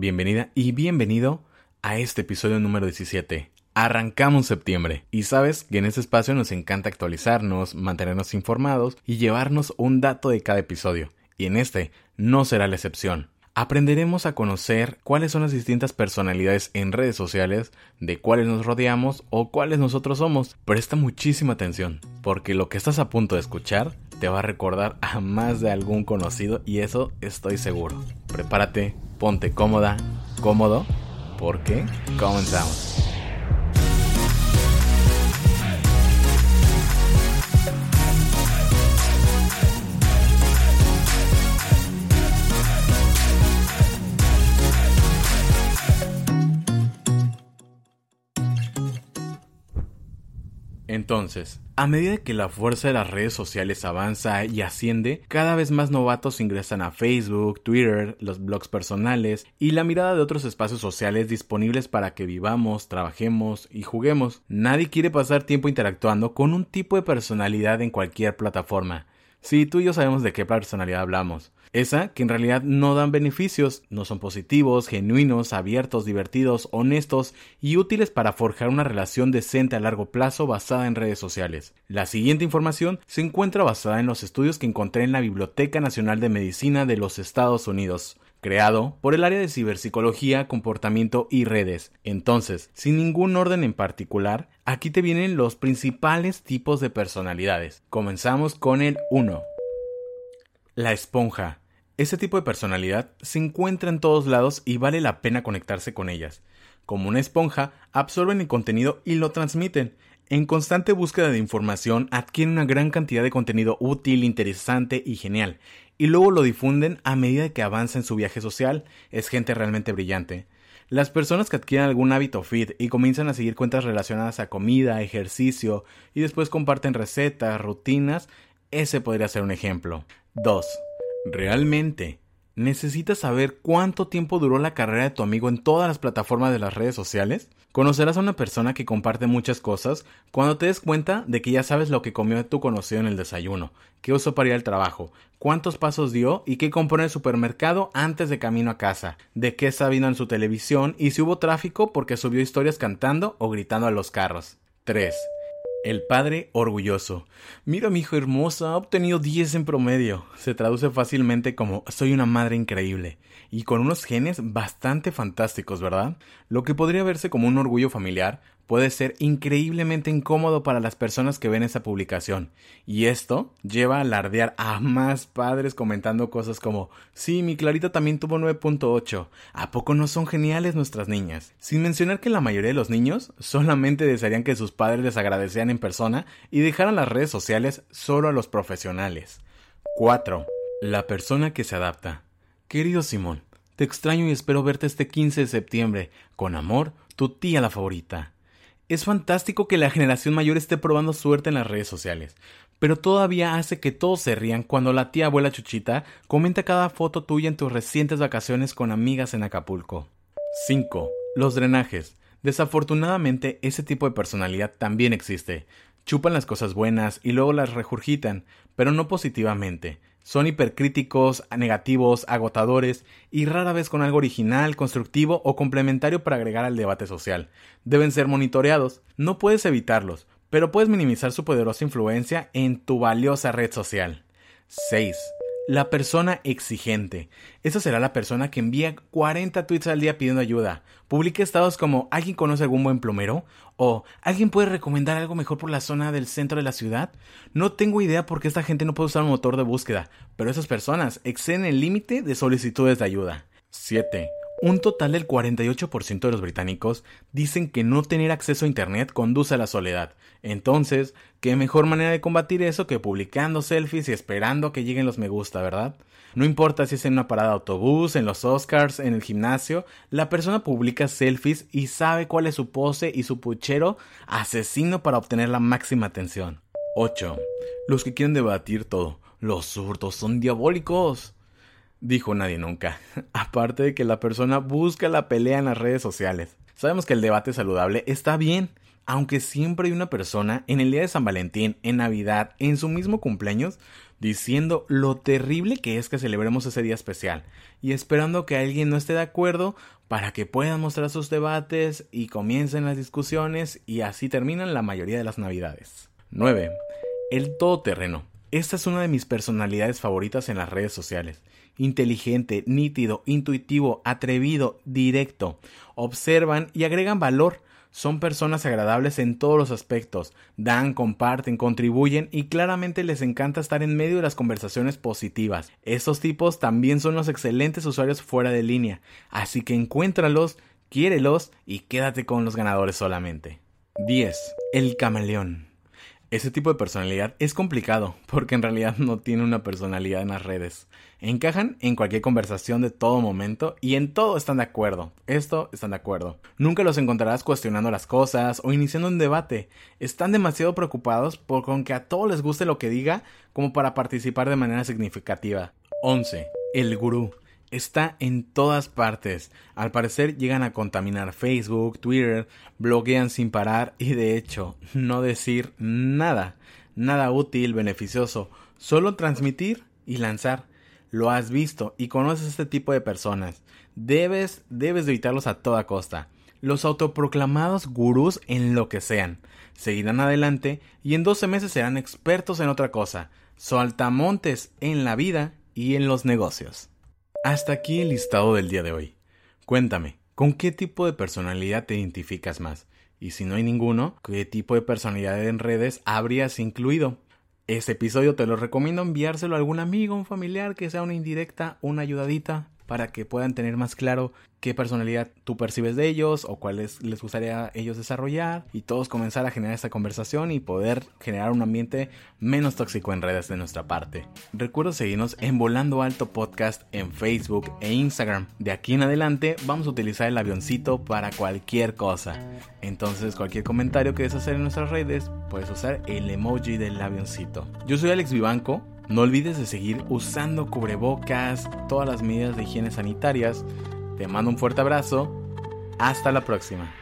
Bienvenida y bienvenido a este episodio número 17. Arrancamos septiembre y sabes que en este espacio nos encanta actualizarnos, mantenernos informados y llevarnos un dato de cada episodio. Y en este no será la excepción. Aprenderemos a conocer cuáles son las distintas personalidades en redes sociales, de cuáles nos rodeamos o cuáles nosotros somos. Presta muchísima atención, porque lo que estás a punto de escuchar te va a recordar a más de algún conocido y eso estoy seguro. Prepárate, ponte cómoda, cómodo, porque comenzamos. Entonces, a medida que la fuerza de las redes sociales avanza y asciende, cada vez más novatos ingresan a Facebook, Twitter, los blogs personales y la mirada de otros espacios sociales disponibles para que vivamos, trabajemos y juguemos. Nadie quiere pasar tiempo interactuando con un tipo de personalidad en cualquier plataforma. Sí, tú y yo sabemos de qué personalidad hablamos. Esa que en realidad no dan beneficios, no son positivos, genuinos, abiertos, divertidos, honestos y útiles para forjar una relación decente a largo plazo basada en redes sociales. La siguiente información se encuentra basada en los estudios que encontré en la Biblioteca Nacional de Medicina de los Estados Unidos creado por el área de ciberpsicología, comportamiento y redes. Entonces, sin ningún orden en particular, aquí te vienen los principales tipos de personalidades. Comenzamos con el 1. La esponja. Ese tipo de personalidad se encuentra en todos lados y vale la pena conectarse con ellas. Como una esponja, absorben el contenido y lo transmiten. En constante búsqueda de información adquieren una gran cantidad de contenido útil, interesante y genial, y luego lo difunden a medida que avanza en su viaje social. Es gente realmente brillante. Las personas que adquieren algún hábito fit y comienzan a seguir cuentas relacionadas a comida, ejercicio y después comparten recetas, rutinas, ese podría ser un ejemplo. 2. ¿Realmente necesitas saber cuánto tiempo duró la carrera de tu amigo en todas las plataformas de las redes sociales? Conocerás a una persona que comparte muchas cosas cuando te des cuenta de que ya sabes lo que comió tu conocido en el desayuno, qué usó para ir al trabajo, cuántos pasos dio y qué compró en el supermercado antes de camino a casa, de qué está viendo en su televisión y si hubo tráfico porque subió historias cantando o gritando a los carros. 3. El padre orgulloso. Mira mi hijo hermoso, ha obtenido 10 en promedio. Se traduce fácilmente como soy una madre increíble. Y con unos genes bastante fantásticos, ¿verdad? Lo que podría verse como un orgullo familiar puede ser increíblemente incómodo para las personas que ven esa publicación. Y esto lleva a alardear a más padres comentando cosas como, sí, mi Clarita también tuvo 9.8. ¿A poco no son geniales nuestras niñas? Sin mencionar que la mayoría de los niños solamente desearían que sus padres les agradecieran en persona y dejaran las redes sociales solo a los profesionales. 4. La persona que se adapta. Querido Simón, te extraño y espero verte este 15 de septiembre. Con amor, tu tía la favorita. Es fantástico que la generación mayor esté probando suerte en las redes sociales, pero todavía hace que todos se rían cuando la tía abuela Chuchita comenta cada foto tuya en tus recientes vacaciones con amigas en Acapulco. 5. Los drenajes. Desafortunadamente, ese tipo de personalidad también existe. Chupan las cosas buenas y luego las regurgitan, pero no positivamente. Son hipercríticos, negativos, agotadores y rara vez con algo original, constructivo o complementario para agregar al debate social. Deben ser monitoreados. No puedes evitarlos, pero puedes minimizar su poderosa influencia en tu valiosa red social. 6. La persona exigente. Esa será la persona que envía 40 tweets al día pidiendo ayuda. Publica estados como ¿alguien conoce algún buen plomero? o ¿alguien puede recomendar algo mejor por la zona del centro de la ciudad? No tengo idea por qué esta gente no puede usar un motor de búsqueda, pero esas personas exceden el límite de solicitudes de ayuda. 7. Un total del 48% de los británicos dicen que no tener acceso a Internet conduce a la soledad. Entonces, ¿qué mejor manera de combatir eso que publicando selfies y esperando que lleguen los me gusta, verdad? No importa si es en una parada de autobús, en los Oscars, en el gimnasio, la persona publica selfies y sabe cuál es su pose y su puchero asesino para obtener la máxima atención. 8. Los que quieren debatir todo. Los zurdos son diabólicos dijo nadie nunca. Aparte de que la persona busca la pelea en las redes sociales. Sabemos que el debate saludable está bien, aunque siempre hay una persona en el día de San Valentín, en Navidad, en su mismo cumpleaños, diciendo lo terrible que es que celebremos ese día especial y esperando que alguien no esté de acuerdo para que puedan mostrar sus debates y comiencen las discusiones y así terminan la mayoría de las navidades. 9. El todoterreno. Esta es una de mis personalidades favoritas en las redes sociales. Inteligente, nítido, intuitivo, atrevido, directo. Observan y agregan valor. Son personas agradables en todos los aspectos. Dan, comparten, contribuyen y claramente les encanta estar en medio de las conversaciones positivas. Estos tipos también son los excelentes usuarios fuera de línea. Así que encuéntralos, quiérelos y quédate con los ganadores solamente. 10. El camaleón. Ese tipo de personalidad es complicado porque en realidad no tiene una personalidad en las redes. Encajan en cualquier conversación de todo momento y en todo están de acuerdo. Esto están de acuerdo. Nunca los encontrarás cuestionando las cosas o iniciando un debate. Están demasiado preocupados por con que a todos les guste lo que diga como para participar de manera significativa. 11. El gurú está en todas partes. Al parecer llegan a contaminar Facebook, Twitter, bloquean sin parar y de hecho no decir nada, nada útil, beneficioso, solo transmitir y lanzar. Lo has visto y conoces este tipo de personas. Debes, debes evitarlos a toda costa. Los autoproclamados gurús en lo que sean. Seguirán adelante y en 12 meses serán expertos en otra cosa. Saltamontes en la vida y en los negocios. Hasta aquí el listado del día de hoy. Cuéntame, ¿con qué tipo de personalidad te identificas más? Y si no hay ninguno, ¿qué tipo de personalidad en redes habrías incluido? Ese episodio te lo recomiendo enviárselo a algún amigo, un familiar, que sea una indirecta, una ayudadita, para que puedan tener más claro qué personalidad tú percibes de ellos o cuáles les gustaría ellos desarrollar y todos comenzar a generar esta conversación y poder generar un ambiente menos tóxico en redes de nuestra parte. Recuerda seguirnos en Volando Alto Podcast en Facebook e Instagram. De aquí en adelante vamos a utilizar el avioncito para cualquier cosa. Entonces cualquier comentario que desees hacer en nuestras redes puedes usar el emoji del avioncito. Yo soy Alex Vivanco no olvides de seguir usando cubrebocas, todas las medidas de higiene sanitarias. Te mando un fuerte abrazo. Hasta la próxima.